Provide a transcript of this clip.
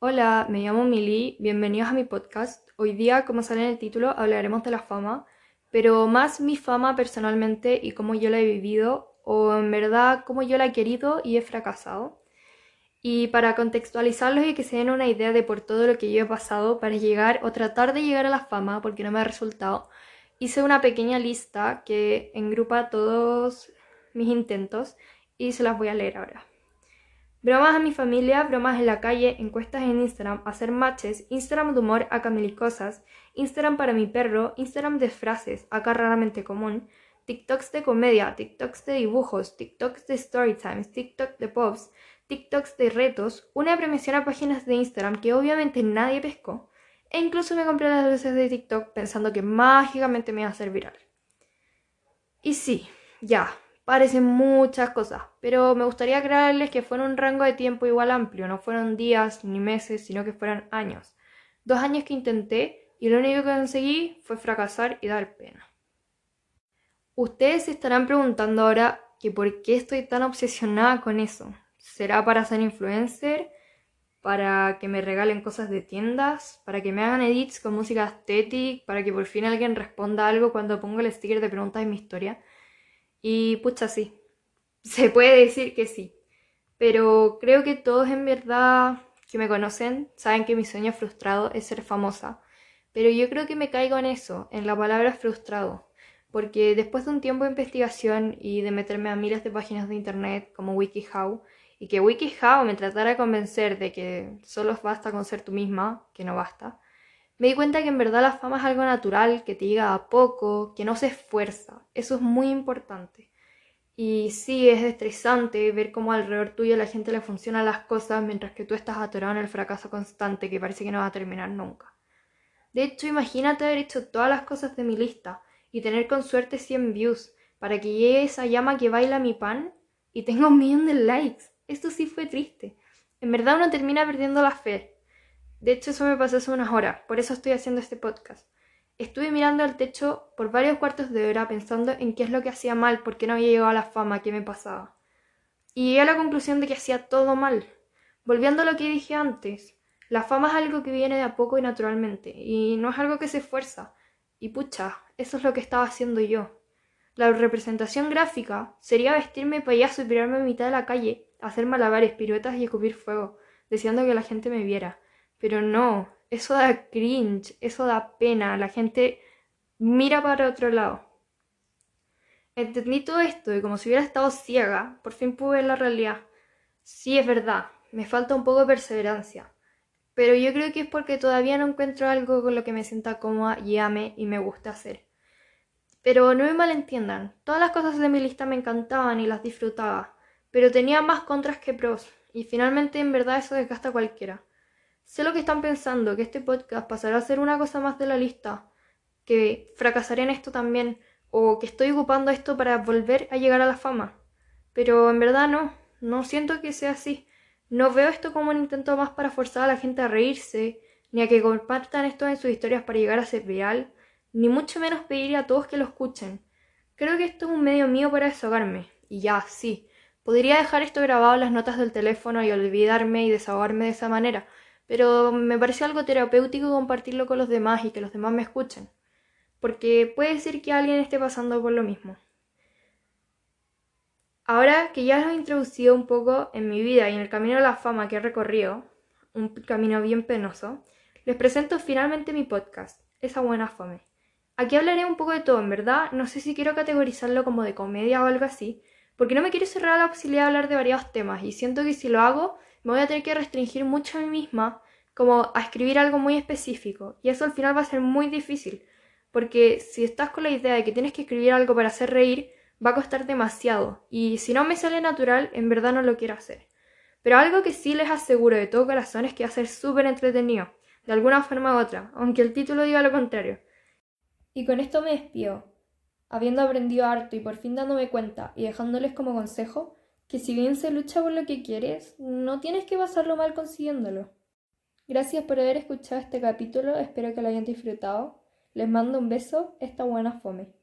Hola, me llamo Mili, bienvenidos a mi podcast. Hoy día, como sale en el título, hablaremos de la fama, pero más mi fama personalmente y cómo yo la he vivido, o en verdad cómo yo la he querido y he fracasado. Y para contextualizarlos y que se den una idea de por todo lo que yo he pasado para llegar o tratar de llegar a la fama, porque no me ha resultado, hice una pequeña lista que engrupa todos mis intentos y se las voy a leer ahora. Bromas a mi familia, bromas en la calle, encuestas en Instagram, hacer matches, Instagram de humor, acá cosas, Instagram para mi perro, Instagram de frases, acá raramente común, TikToks de comedia, TikToks de dibujos, TikToks de storytimes, TikTok de pops, TikToks de retos, una premiación a páginas de Instagram que obviamente nadie pescó, e incluso me compré las luces de TikTok pensando que mágicamente me iba a hacer viral. Y sí, ya, parecen muchas cosas, pero me gustaría aclararles que fueron un rango de tiempo igual amplio, no fueron días ni meses, sino que fueron años. Dos años que intenté y lo único que conseguí fue fracasar y dar pena. Ustedes se estarán preguntando ahora que por qué estoy tan obsesionada con eso. ¿Será para ser influencer? ¿Para que me regalen cosas de tiendas? ¿Para que me hagan edits con música estética? ¿Para que por fin alguien responda algo cuando pongo el sticker de preguntas en mi historia? Y pucha, sí, se puede decir que sí. Pero creo que todos en verdad que me conocen saben que mi sueño frustrado es ser famosa. Pero yo creo que me caigo en eso, en la palabra frustrado. Porque después de un tiempo de investigación y de meterme a miles de páginas de internet como WikiHow, y que WikiHow me tratara de convencer de que solo basta con ser tú misma, que no basta, me di cuenta que en verdad la fama es algo natural, que te llega a poco, que no se esfuerza. Eso es muy importante. Y sí, es estresante ver cómo alrededor tuyo la gente le funcionan las cosas mientras que tú estás atorado en el fracaso constante que parece que no va a terminar nunca. De hecho, imagínate haber hecho todas las cosas de mi lista y tener con suerte 100 views para que llegue esa llama que baila mi pan y tenga un millón de likes. Esto sí fue triste. En verdad uno termina perdiendo la fe, de hecho, eso me pasó hace unas horas, por eso estoy haciendo este podcast. Estuve mirando al techo por varios cuartos de hora pensando en qué es lo que hacía mal, por qué no había llegado a la fama, qué me pasaba. Y llegué a la conclusión de que hacía todo mal. Volviendo a lo que dije antes, la fama es algo que viene de a poco y naturalmente, y no es algo que se esfuerza. Y pucha, eso es lo que estaba haciendo yo. La representación gráfica sería vestirme payaso y tirarme a mitad de la calle, hacer malabares, piruetas y escupir fuego, deseando que la gente me viera. Pero no, eso da cringe, eso da pena, la gente mira para otro lado. Entendí todo esto y como si hubiera estado ciega, por fin pude ver la realidad. Sí, es verdad, me falta un poco de perseverancia. Pero yo creo que es porque todavía no encuentro algo con lo que me sienta cómoda y ame y me gusta hacer. Pero no me malentiendan, todas las cosas de mi lista me encantaban y las disfrutaba, pero tenía más contras que pros, y finalmente en verdad eso desgasta a cualquiera. Sé lo que están pensando, que este podcast pasará a ser una cosa más de la lista, que fracasaré en esto también, o que estoy ocupando esto para volver a llegar a la fama. Pero en verdad no, no siento que sea así. No veo esto como un intento más para forzar a la gente a reírse, ni a que compartan esto en sus historias para llegar a ser real, ni mucho menos pedir a todos que lo escuchen. Creo que esto es un medio mío para desahogarme. Y ya, sí, podría dejar esto grabado en las notas del teléfono y olvidarme y desahogarme de esa manera, pero me pareció algo terapéutico compartirlo con los demás y que los demás me escuchen, porque puede ser que alguien esté pasando por lo mismo. Ahora que ya los he introducido un poco en mi vida y en el camino a la fama que he recorrido, un camino bien penoso, les presento finalmente mi podcast, Esa Buena Fome. Aquí hablaré un poco de todo, en verdad, no sé si quiero categorizarlo como de comedia o algo así, porque no me quiero cerrar la posibilidad de hablar de varios temas y siento que si lo hago voy a tener que restringir mucho a mí misma como a escribir algo muy específico. Y eso al final va a ser muy difícil, porque si estás con la idea de que tienes que escribir algo para hacer reír, va a costar demasiado. Y si no me sale natural, en verdad no lo quiero hacer. Pero algo que sí les aseguro de todo corazón es que va a ser súper entretenido, de alguna forma u otra, aunque el título diga lo contrario. Y con esto me despido, habiendo aprendido harto y por fin dándome cuenta y dejándoles como consejo que si bien se lucha por lo que quieres, no tienes que pasarlo mal consiguiéndolo. Gracias por haber escuchado este capítulo, espero que lo hayan disfrutado. Les mando un beso, esta buena fome.